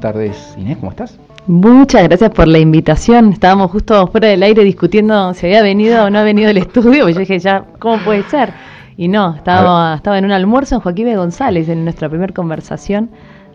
buenas tardes. Inés, ¿cómo estás? Muchas gracias por la invitación. Estábamos justo fuera del aire discutiendo si había venido o no ha venido el estudio, pues yo dije, ya, ¿cómo puede ser? Y no, estaba, estaba en un almuerzo en Joaquín González, en nuestra primera conversación.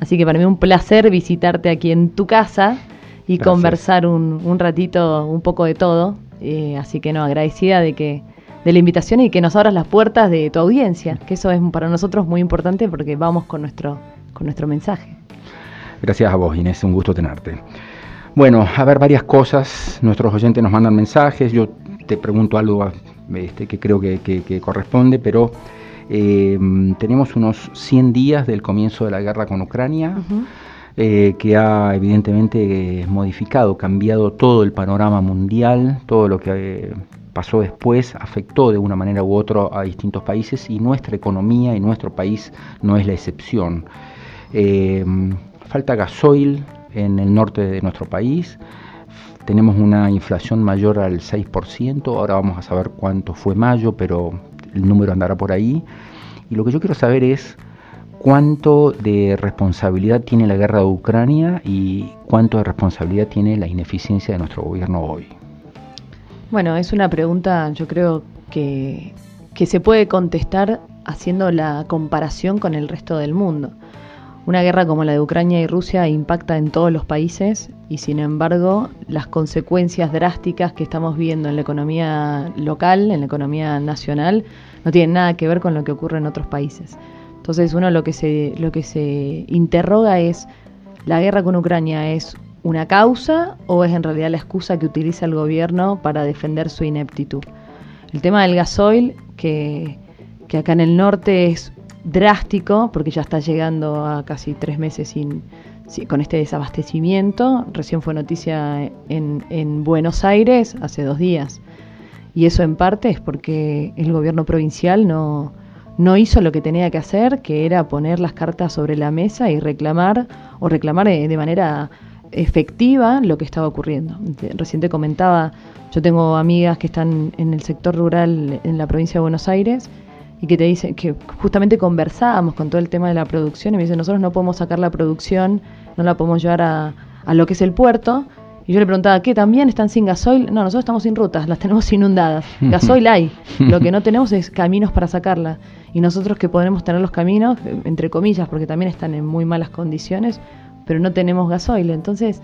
Así que para mí un placer visitarte aquí en tu casa y conversar un, un, ratito, un poco de todo. Eh, así que no, agradecida de que de la invitación y que nos abras las puertas de tu audiencia, que eso es para nosotros muy importante porque vamos con nuestro, con nuestro mensaje. Gracias a vos, Inés, un gusto tenerte. Bueno, a ver varias cosas, nuestros oyentes nos mandan mensajes, yo te pregunto algo este, que creo que, corresponde, pero eh, tenemos unos 100 días del comienzo de la guerra con Ucrania. Eh, que ha evidentemente modificado, cambiado todo el panorama mundial, todo lo que eh, pasó después afectó de una manera u otra a distintos países y nuestra economía y nuestro país no es la excepción. Falta gasoil en el norte de nuestro país, tenemos una inflación mayor al 6%, ahora vamos a saber cuánto fue mayo, pero el número andará por ahí. Y lo que yo quiero saber es cuánto de responsabilidad tiene la guerra de Ucrania y cuánto de responsabilidad tiene la ineficiencia de nuestro gobierno hoy. Bueno, es una pregunta yo creo que se puede contestar haciendo la comparación con el resto del mundo. Una guerra como la de Ucrania y Rusia impacta en todos los países y sin embargo las consecuencias drásticas que estamos viendo en la economía local, en la economía nacional, no tienen nada que ver con lo que ocurre en otros países. Entonces uno lo que se, lo que se interroga es, ¿la guerra con Ucrania es una causa o es en realidad la excusa que utiliza el gobierno para defender su ineptitud. El tema del gasoil, que, que acá en el norte es drástico, porque ya está llegando a casi tres meses sin, con este desabastecimiento. Recién fue noticia en, en, Buenos Aires hace dos días. Y eso en parte es porque el gobierno provincial no, no hizo lo que tenía que hacer, que era poner las cartas sobre la mesa y reclamar, o reclamar de manera efectiva lo que estaba ocurriendo. Reciente comentaba, yo tengo amigas que están en el sector rural en la provincia de Buenos Aires y que te dicen que justamente conversábamos con todo el tema de la producción y me dicen, nosotros no podemos sacar la producción, no la podemos llevar a, a lo que es el puerto. Y yo le preguntaba, ¿qué? ¿También están sin gasoil? No, nosotros estamos sin rutas, las tenemos inundadas. Gasoil hay, lo que no tenemos es caminos para sacarla. Y nosotros que podemos tener los caminos, entre comillas, porque también están en muy malas condiciones, pero no tenemos gasoil. Entonces,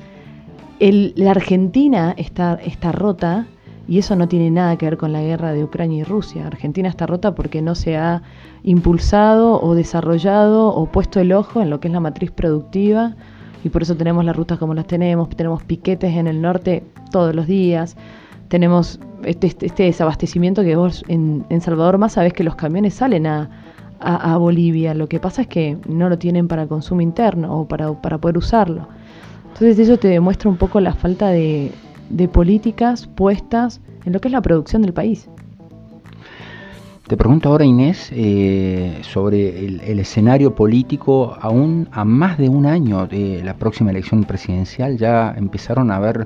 la Argentina está, está rota y eso no tiene nada que ver con la guerra de Ucrania y Rusia. Argentina está rota porque no se ha impulsado o desarrollado o puesto el ojo en lo que es la matriz productiva y por eso tenemos las rutas como las tenemos, tenemos piquetes en el norte todos los días, tenemos este, este, este desabastecimiento que vos en, Salvador más sabés que los camiones salen a, a, Bolivia. Lo que pasa es que no lo tienen para consumo interno o para, para poder usarlo. Entonces eso te demuestra un poco la falta de, de políticas puestas en lo que es la producción del país. Te pregunto ahora, Inés, eh, sobre el, escenario político, aún a más de un año de la próxima elección presidencial, ya empezaron a haber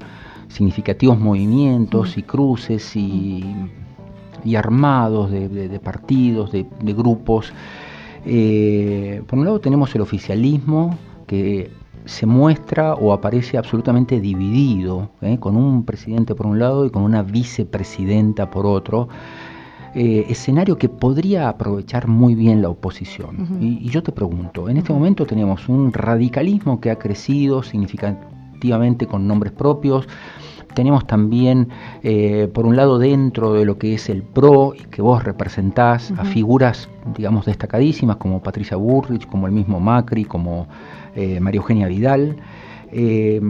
significativos movimientos y cruces y y armados de, partidos, de, grupos. Eh, por un lado tenemos el oficialismo que se muestra o aparece absolutamente dividido, ¿eh? con un presidente por un lado y con una vicepresidenta por otro. Eh, escenario que podría aprovechar muy bien la oposición. y, yo te pregunto, en este momento tenemos un radicalismo que ha crecido significativamente con nombres propios, tenemos también, eh, por un lado, dentro de lo que es el PRO, que vos representás a figuras, digamos, destacadísimas como Patricia Burrich, como el mismo Macri, como eh, María Eugenia Vidal. Eh,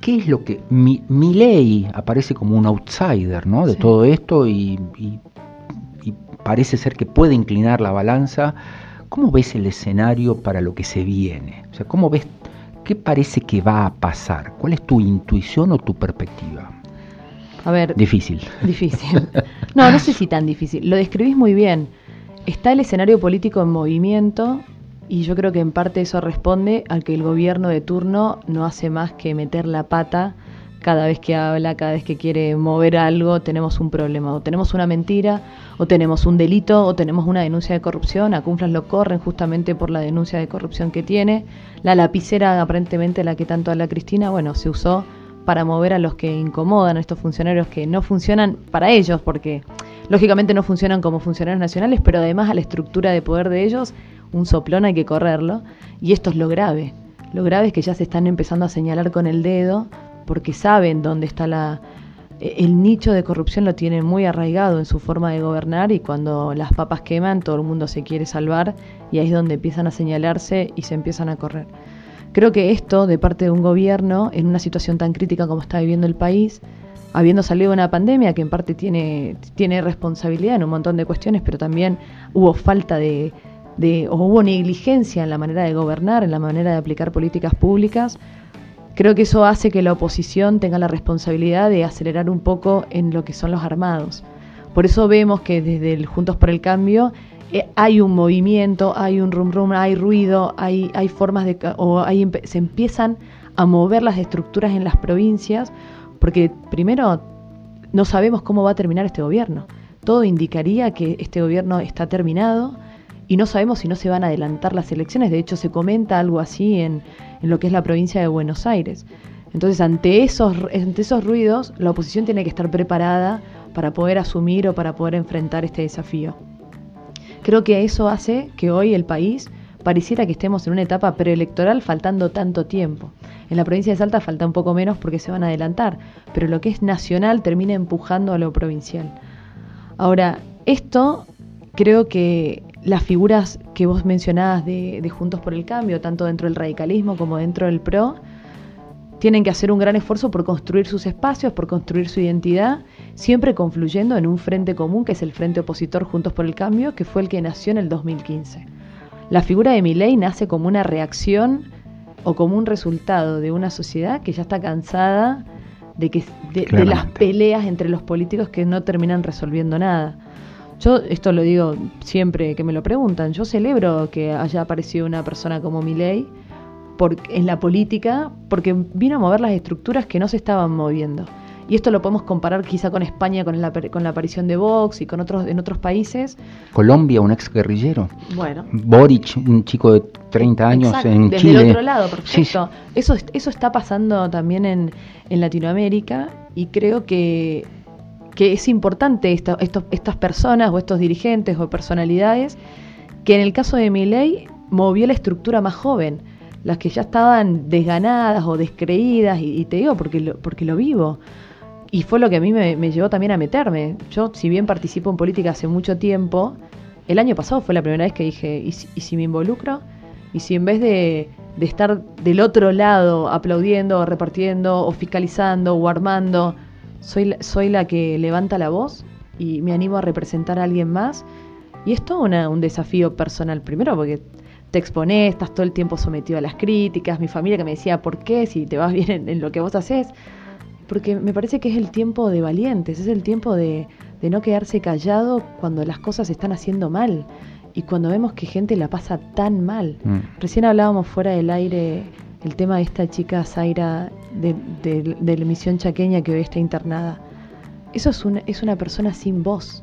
¿Qué es lo que... Mi, ley aparece como un outsider ¿no? de todo esto y, y parece ser que puede inclinar la balanza. ¿Cómo ves el escenario para lo que se viene? O sea, ¿cómo ves ¿Qué parece que va a pasar? ¿Cuál es tu intuición o tu perspectiva? A ver. Difícil. Difícil. No, no sé si tan difícil. Lo describís muy bien. Está el escenario político en movimiento y yo creo que en parte eso responde al que el gobierno de turno no hace más que meter la pata cada vez que habla, cada vez que quiere mover algo, tenemos un problema. O tenemos una mentira, o tenemos un delito, o tenemos una denuncia de corrupción. A Cunflas lo corren justamente por la denuncia de corrupción que tiene. La lapicera, aparentemente la que tanto habla Cristina, bueno, se usó para mover a los que incomodan, a estos funcionarios que no funcionan para ellos, porque lógicamente no funcionan como funcionarios nacionales, pero además a la estructura de poder de ellos, un soplón hay que correrlo. Y esto es lo grave. Lo grave es que ya se están empezando a señalar con el dedo porque saben dónde está la... E, el nicho de corrupción lo tienen muy arraigado en su forma de gobernar y cuando las papas queman todo el mundo se quiere salvar y ahí es donde empiezan a señalarse y se empiezan a correr. Creo que esto de parte de un gobierno en una situación tan crítica como está viviendo el país, habiendo salido una pandemia que en parte tiene, tiene responsabilidad en un montón de cuestiones, pero también hubo falta de, de, o hubo negligencia en la manera de gobernar, en la manera de aplicar políticas públicas, Creo que eso hace que la oposición tenga la responsabilidad de acelerar un poco en lo que son los armados. Por eso vemos que desde el Juntos por el Cambio eh, hay un movimiento, hay un rum rum, hay ruido, hay, hay formas de... o hay, se empiezan a mover las estructuras en las provincias, porque primero no sabemos cómo va a terminar este gobierno. Todo indicaría que este gobierno está terminado y no sabemos si no se van a adelantar las elecciones. De hecho, se comenta algo así en, en lo que es la provincia de Buenos Aires. Entonces, ante esos, ante esos ruidos, la oposición tiene que estar preparada para poder asumir o para poder enfrentar este desafío. Creo que eso hace que hoy el país pareciera que estemos en una etapa preelectoral faltando tanto tiempo. En la provincia de Salta falta un poco menos porque se van a adelantar, pero lo que es nacional termina empujando a lo provincial. Ahora, esto creo que las figuras que vos mencionabas de, Juntos por el Cambio, tanto dentro del radicalismo como dentro del PRO, tienen que hacer un gran esfuerzo por construir sus espacios, por construir su identidad, siempre confluyendo en un frente común que es el Frente Opositor Juntos por el Cambio, que fue el que nació en el 2015. La figura de Milei nace como una reacción o como un resultado de una sociedad que ya está cansada de, que, de las peleas entre los políticos que no terminan resolviendo nada. Yo esto lo digo siempre que me lo preguntan. Yo celebro que haya aparecido una persona como Milei por, en la política porque vino a mover las estructuras que no se estaban moviendo. Y esto lo podemos comparar quizá con España, con la, con la aparición de Vox y con otros en otros países. Colombia, un ex guerrillero. Bueno. Boric, un chico de 30 años en Desde el otro lado, perfecto. Eso, eso está pasando también en, en Latinoamérica y creo que que es importante estas personas o estos dirigentes o personalidades que en el caso de Miley movió la estructura más joven, las que ya estaban desganadas o descreídas, y, te digo porque lo, porque lo vivo. Y fue lo que a mí me, llevó también a meterme. Yo, si bien participo en política hace mucho tiempo, el año pasado fue la primera vez que dije, ¿y si, me involucro? ¿Y si en vez de, de estar del otro lado aplaudiendo, o repartiendo, o fiscalizando, o armando, soy, soy la que levanta la voz y me animo a representar a alguien más. Y es todo un desafío personal, primero porque te expones, estás todo el tiempo sometido a las críticas, mi familia que me decía, ¿por qué? Si te vas bien en, lo que vos haces. Porque me parece que es el tiempo de valientes, es el tiempo de, de no quedarse callado cuando las cosas se están haciendo mal y cuando vemos que gente la pasa tan mal. Mm. Recién hablábamos fuera del aire el tema de esta chica Zaira de, la misión chaqueña que hoy está internada. Eso es una, es una persona sin voz,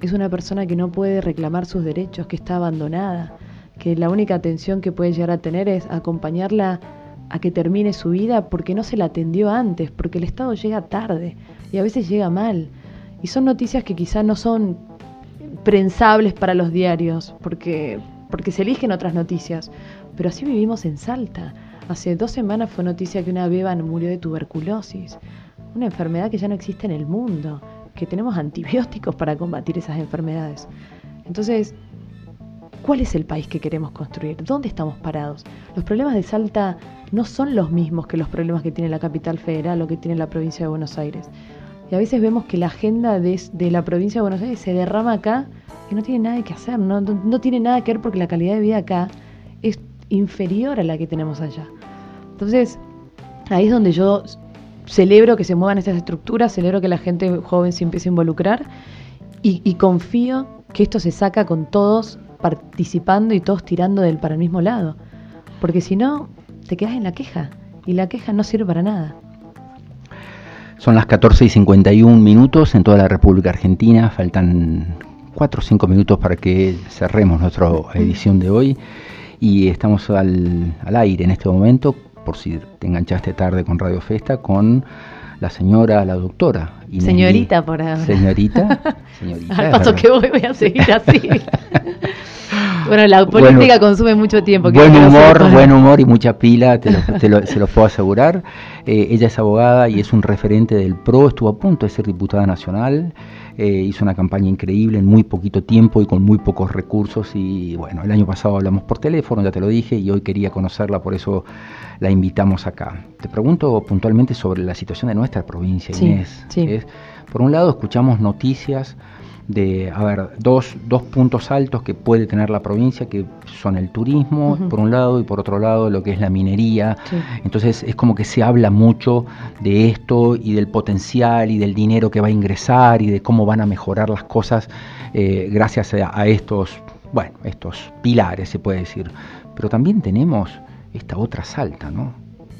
es una persona que no puede reclamar sus derechos, que está abandonada, que la única atención que puede llegar a tener es acompañarla a que termine su vida porque no se la atendió antes, porque el Estado llega tarde y a veces llega mal. Y son noticias que quizás no son prensables para los diarios, porque, porque se eligen otras noticias, pero así vivimos en Salta. Hace dos semanas fue noticia que una beba murió de tuberculosis, una enfermedad que ya no existe en el mundo, que tenemos antibióticos para combatir esas enfermedades. Entonces, ¿cuál es el país que queremos construir? ¿Dónde estamos parados? Los problemas de Salta no son los mismos que los problemas que tiene la capital federal o que tiene la provincia de Buenos Aires. Y a veces vemos que la agenda de, la provincia de Buenos Aires se derrama acá y no tiene nada que hacer, no, tiene nada que ver porque la calidad de vida acá inferior a la que tenemos allá. Entonces, ahí es donde yo celebro que se muevan estas estructuras, celebro que la gente joven se empiece a involucrar y, confío que esto se saca con todos participando y todos tirando del para el mismo lado. Porque si no, te quedas en la queja y la queja no sirve para nada. Son las 14 y 51 minutos en toda la República Argentina. Faltan 4 o 5 minutos para que cerremos nuestra edición de hoy. Y estamos al, aire en este momento, por si te enganchaste tarde con Radio Festa, con la señora, la doctora. señorita por ahora. Señorita. señorita Al paso que voy, voy a seguir así. Bueno, la política consume mucho tiempo. Buen humor, buen humor y mucha pila, te lo, se lo puedo asegurar. Eh, ella es abogada y es un referente del PRO, estuvo a punto de ser diputada nacional, eh, hizo una campaña increíble en muy poquito tiempo y con muy pocos recursos y bueno, el año pasado hablamos por teléfono, ya te lo dije, y hoy quería conocerla, por eso la invitamos acá. Te pregunto puntualmente sobre la situación de nuestra provincia, Inés. por un lado, escuchamos noticias de, a ver, dos, dos puntos altos que puede tener la provincia, que son el turismo, por un lado, y por otro lado, lo que es la minería. Entonces, es como que se habla mucho de esto y del potencial y del dinero que va a ingresar y de cómo van a mejorar las cosas eh, gracias a, a estos, bueno, estos pilares, se puede decir. Pero también tenemos esta otra salta, ¿no?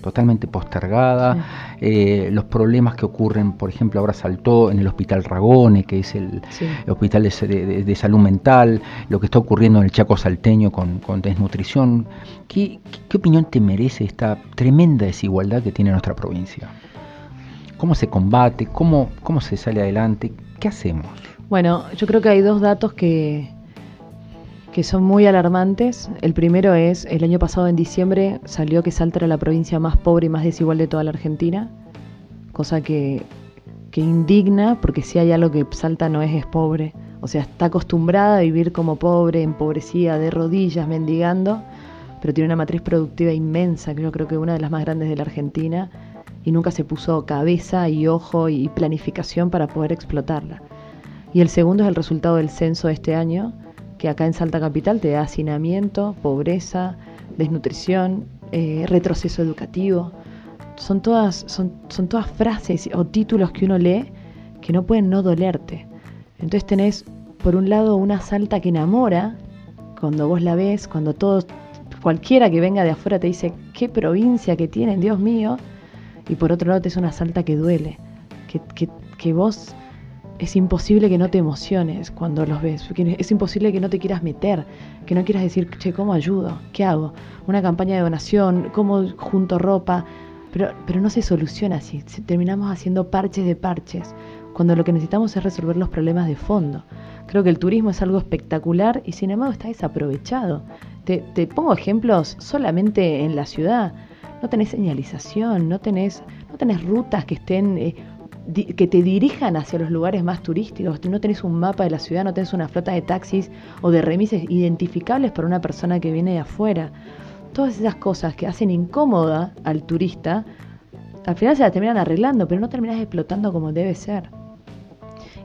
Totalmente postergada, eh, los problemas que ocurren, por ejemplo, ahora saltó en el Hospital Ragone, que es el, hospital de, salud mental, lo que está ocurriendo en el Chaco Salteño con, desnutrición. ¿Qué, opinión te merece esta tremenda desigualdad que tiene nuestra provincia? ¿Cómo se combate? ¿Cómo, cómo se sale adelante? ¿Qué hacemos? Bueno, yo creo que hay dos datos que, que son muy alarmantes. El primero es, el año pasado en diciembre salió que Salta era la provincia más pobre y más desigual de toda la Argentina, cosa que, que indigna, porque si hay algo que Salta no es, es pobre. O sea, está acostumbrada a vivir como pobre, empobrecida, de rodillas, mendigando, pero tiene una matriz productiva inmensa, que yo creo que una de las más grandes de la Argentina, y nunca se puso cabeza y ojo y planificación para poder explotarla. Y el segundo es el resultado del censo de este año, que acá en Salta Capital te da hacinamiento, pobreza, desnutrición, eh, retroceso educativo. Son todas, son, son todas frases o títulos que uno lee que no pueden no dolerte. Entonces tenés, por un lado, una Salta que enamora, cuando vos la ves, cuando todos, cualquiera que venga de afuera te dice, qué provincia que tienen, Dios mío, y por otro lado es una Salta que duele, que, que, que vos es imposible que no te emociones cuando los ves, es imposible que no te quieras meter, que no quieras decir, che, ¿cómo ayudo? ¿Qué hago? Una campaña de donación, ¿cómo junto ropa? Pero, pero no se soluciona así, terminamos haciendo parches de parches, cuando lo que necesitamos es resolver los problemas de fondo. Creo que el turismo es algo espectacular y sin embargo está desaprovechado. Te, te pongo ejemplos solamente en la ciudad. No tenés señalización, no tenés, no rutas que estén eh, que te dirijan hacia los lugares más turísticos. No tenés un mapa de la ciudad, no tenés una flota de taxis o de remises identificables para una persona que viene de afuera. Todas esas cosas que hacen incómoda al turista, al final se la terminan arreglando, pero no terminas explotando como debe ser.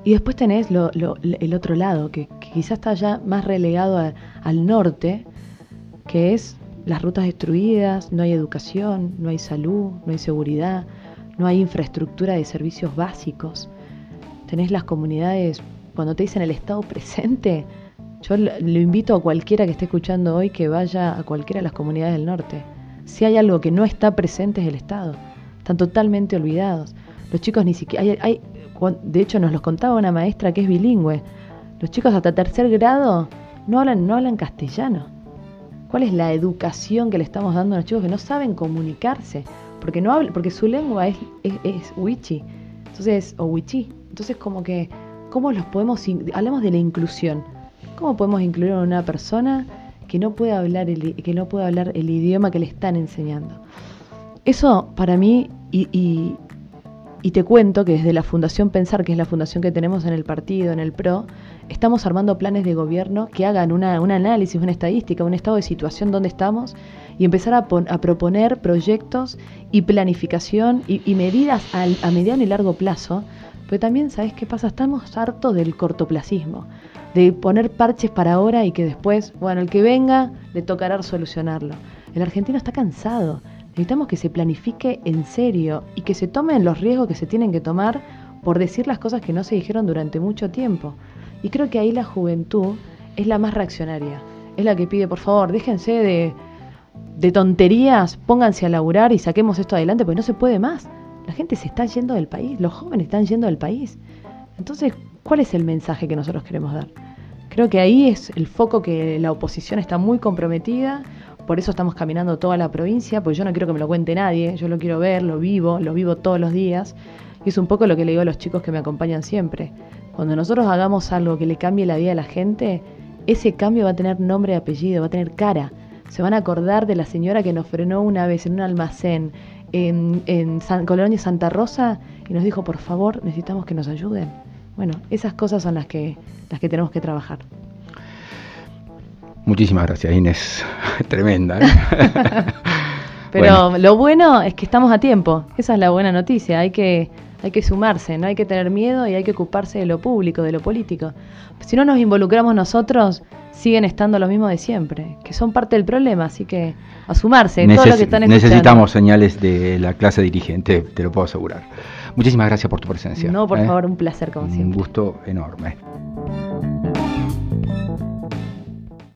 Y después tenés el otro lado, que, quizás está ya más relegado al norte, que es las rutas destruidas, no hay educación, no hay salud, no hay seguridad, no hay infraestructura de servicios básicos. Tenés las comunidades, cuando te dicen el Estado presente, yo lo invito a cualquiera que esté escuchando hoy que vaya a cualquiera de las comunidades del norte. Si hay algo que no está presente es el Estado. Están totalmente olvidados. Los chicos ni siquiera... Hay, de hecho, nos los contaba una maestra que es bilingüe. Los chicos hasta tercer grado no hablan, no hablan castellano. ¿Cuál es la educación que le estamos dando a los chicos que no saben comunicarse? Porque no habla, porque su lengua es, es, wichi, entonces, o wichi, entonces como que, ¿cómo los podemos, hablamos de la inclusión, ¿cómo podemos incluir a una persona que no puede hablar el, que no puede hablar el idioma que le están enseñando? Eso para mí, y, y, te cuento que desde la Fundación Pensar, que es la fundación que tenemos en el partido, en el PRO, estamos armando planes de gobierno que hagan un análisis, una estadística, un estado de situación donde estamos y empezar a, proponer proyectos y planificación y, medidas a mediano y largo plazo. Pero también, ¿sabes qué pasa? Estamos hartos del cortoplacismo, de poner parches para ahora y que después, bueno, el que venga le tocará solucionarlo. El argentino está cansado. Necesitamos que se planifique en serio y que se tomen los riesgos que se tienen que tomar por decir las cosas que no se dijeron durante mucho tiempo. Y creo que ahí la juventud es la más reaccionaria. Es la que pide, por favor, déjense de, de tonterías, pónganse a laburar y saquemos esto adelante, porque no se puede más. la gente se está yendo del país, los jóvenes están yendo del país. Entonces, ¿cuál es el mensaje que nosotros queremos dar? Creo que ahí es el foco que la oposición está muy comprometida, por eso estamos caminando toda la provincia, porque yo no quiero que me lo cuente nadie, yo lo quiero ver, lo vivo, lo vivo todos los días. Y es un poco lo que le digo a los chicos que me acompañan siempre. Cuando nosotros hagamos algo que le cambie la vida a la gente, ese cambio va a tener nombre y apellido, va a tener cara. Se van a acordar de la señora que nos frenó una vez en un almacén en, en San, Colonia Santa Rosa y nos dijo, por favor, necesitamos que nos ayuden. Bueno, esas cosas son las que, las que tenemos que trabajar. Muchísimas gracias, Inés. Tremenda. ¿eh? Pero lo bueno es que estamos a tiempo. Esa es la buena noticia. Hay que, hay que sumarse, no hay que tener miedo y hay que ocuparse de lo público, de lo político. Si no nos involucramos nosotros, siguen estando lo mismo de siempre, que son parte del problema. Así que a sumarse. todo lo que están necesitamos señales de la clase dirigente, te lo puedo asegurar. Muchísimas gracias por tu presencia. No, por ¿eh? favor, un placer como siempre. Un gusto enorme.